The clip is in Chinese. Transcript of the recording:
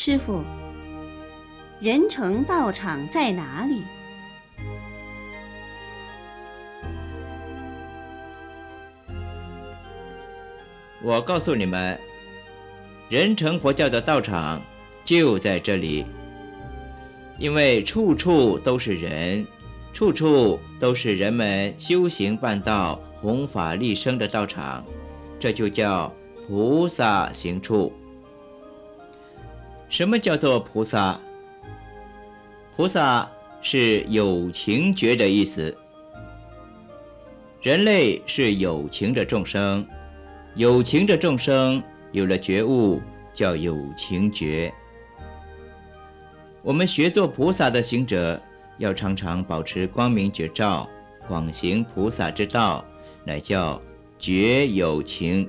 师傅，仁成道场在哪里？我告诉你们，人成佛教的道场就在这里，因为处处都是人，处处都是人们修行办道、弘法利生的道场，这就叫菩萨行处。什么叫做菩萨？菩萨是有情觉的意思。人类是有情的众生。有情的众生有了觉悟，叫有情觉。我们学做菩萨的行者，要常常保持光明觉照，广行菩萨之道，乃叫觉有情。